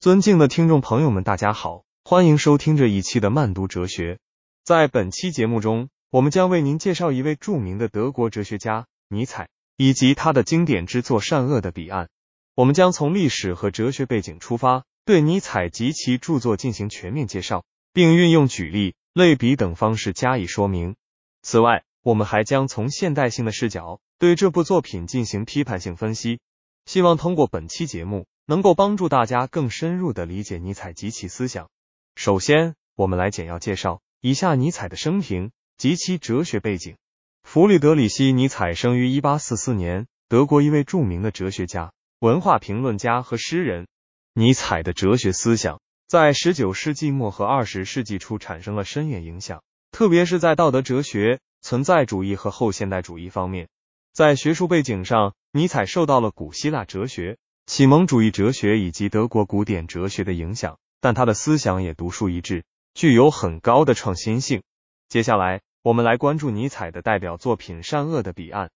尊敬的听众朋友们，大家好，欢迎收听这一期的慢读哲学。在本期节目中，我们将为您介绍一位著名的德国哲学家尼采，以及他的经典之作《善恶的彼岸》。我们将从历史和哲学背景出发，对尼采及其著作进行全面介绍，并运用举例、类比等方式加以说明。此外，我们还将从现代性的视角对这部作品进行批判性分析。希望通过本期节目。能够帮助大家更深入的理解尼采及其思想。首先，我们来简要介绍以下尼采的生平及其哲学背景。弗里德里希·尼采生于一八四四年，德国一位著名的哲学家、文化评论家和诗人。尼采的哲学思想在十九世纪末和二十世纪初产生了深远影响，特别是在道德哲学、存在主义和后现代主义方面。在学术背景上，尼采受到了古希腊哲学。启蒙主义哲学以及德国古典哲学的影响，但他的思想也独树一帜，具有很高的创新性。接下来，我们来关注尼采的代表作品《善恶的彼岸》。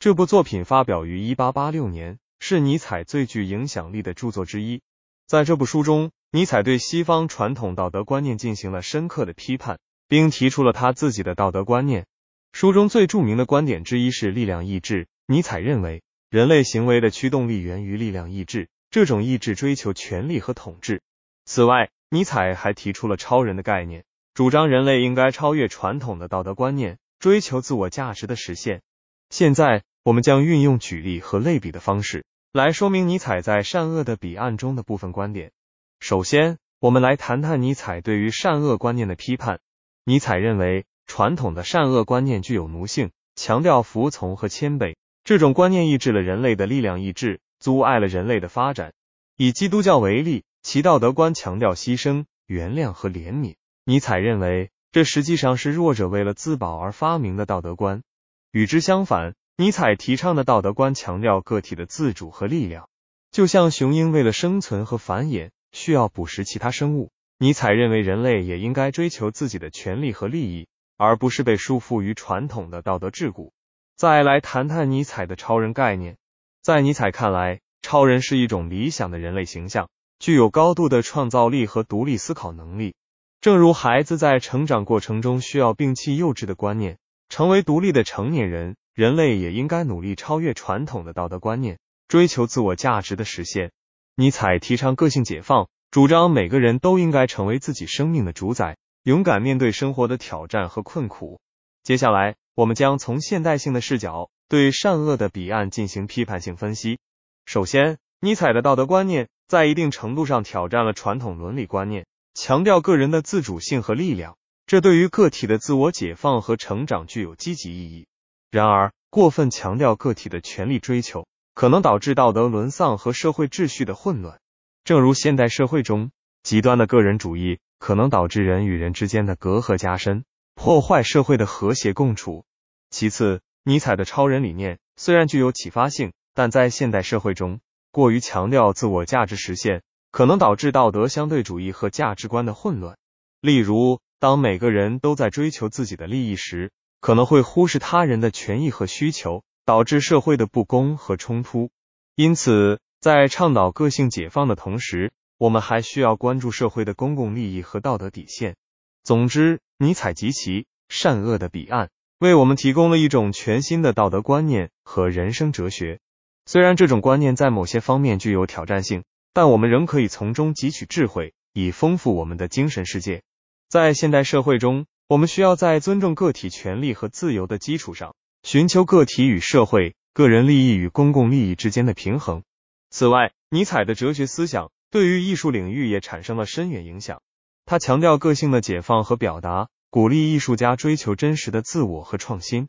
这部作品发表于一八八六年，是尼采最具影响力的著作之一。在这部书中，尼采对西方传统道德观念进行了深刻的批判，并提出了他自己的道德观念。书中最著名的观点之一是力量意志。尼采认为。人类行为的驱动力源于力量意志，这种意志追求权力和统治。此外，尼采还提出了超人的概念，主张人类应该超越传统的道德观念，追求自我价值的实现。现在，我们将运用举例和类比的方式来说明尼采在《善恶的彼岸》中的部分观点。首先，我们来谈谈尼采对于善恶观念的批判。尼采认为，传统的善恶观念具有奴性，强调服从和谦卑。这种观念抑制了人类的力量意志，阻碍了人类的发展。以基督教为例，其道德观强调牺牲、原谅和怜悯。尼采认为，这实际上是弱者为了自保而发明的道德观。与之相反，尼采提倡的道德观强调个体的自主和力量。就像雄鹰为了生存和繁衍需要捕食其他生物，尼采认为人类也应该追求自己的权利和利益，而不是被束缚于传统的道德桎梏。再来谈谈尼采的超人概念。在尼采看来，超人是一种理想的人类形象，具有高度的创造力和独立思考能力。正如孩子在成长过程中需要摒弃幼稚的观念，成为独立的成年人，人类也应该努力超越传统的道德观念，追求自我价值的实现。尼采提倡个性解放，主张每个人都应该成为自己生命的主宰，勇敢面对生活的挑战和困苦。接下来。我们将从现代性的视角对善恶的彼岸进行批判性分析。首先，尼采的道德观念在一定程度上挑战了传统伦理观念，强调个人的自主性和力量，这对于个体的自我解放和成长具有积极意义。然而，过分强调个体的权利追求，可能导致道德沦丧和社会秩序的混乱。正如现代社会中极端的个人主义可能导致人与人之间的隔阂加深，破坏社会的和谐共处。其次，尼采的超人理念虽然具有启发性，但在现代社会中过于强调自我价值实现，可能导致道德相对主义和价值观的混乱。例如，当每个人都在追求自己的利益时，可能会忽视他人的权益和需求，导致社会的不公和冲突。因此，在倡导个性解放的同时，我们还需要关注社会的公共利益和道德底线。总之，尼采及其善恶的彼岸。为我们提供了一种全新的道德观念和人生哲学。虽然这种观念在某些方面具有挑战性，但我们仍可以从中汲取智慧，以丰富我们的精神世界。在现代社会中，我们需要在尊重个体权利和自由的基础上，寻求个体与社会、个人利益与公共利益之间的平衡。此外，尼采的哲学思想对于艺术领域也产生了深远影响。他强调个性的解放和表达。鼓励艺术家追求真实的自我和创新，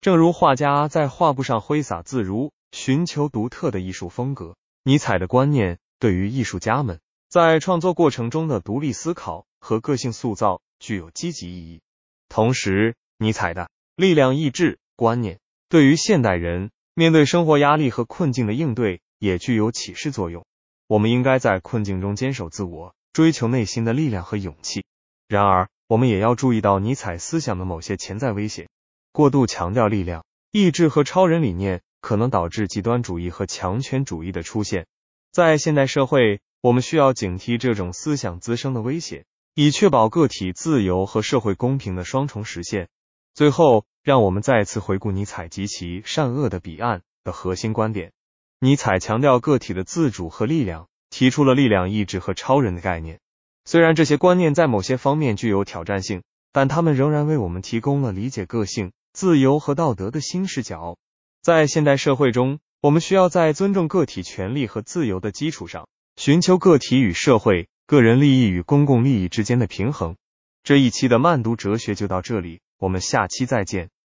正如画家在画布上挥洒自如，寻求独特的艺术风格。尼采的观念对于艺术家们在创作过程中的独立思考和个性塑造具有积极意义。同时，尼采的力量意志观念对于现代人面对生活压力和困境的应对也具有启示作用。我们应该在困境中坚守自我，追求内心的力量和勇气。然而，我们也要注意到尼采思想的某些潜在危险。过度强调力量、意志和超人理念，可能导致极端主义和强权主义的出现。在现代社会，我们需要警惕这种思想滋生的威胁，以确保个体自由和社会公平的双重实现。最后，让我们再次回顾尼采及其善恶的彼岸的核心观点。尼采强调个体的自主和力量，提出了力量意志和超人的概念。虽然这些观念在某些方面具有挑战性，但他们仍然为我们提供了理解个性、自由和道德的新视角。在现代社会中，我们需要在尊重个体权利和自由的基础上，寻求个体与社会、个人利益与公共利益之间的平衡。这一期的慢读哲学就到这里，我们下期再见。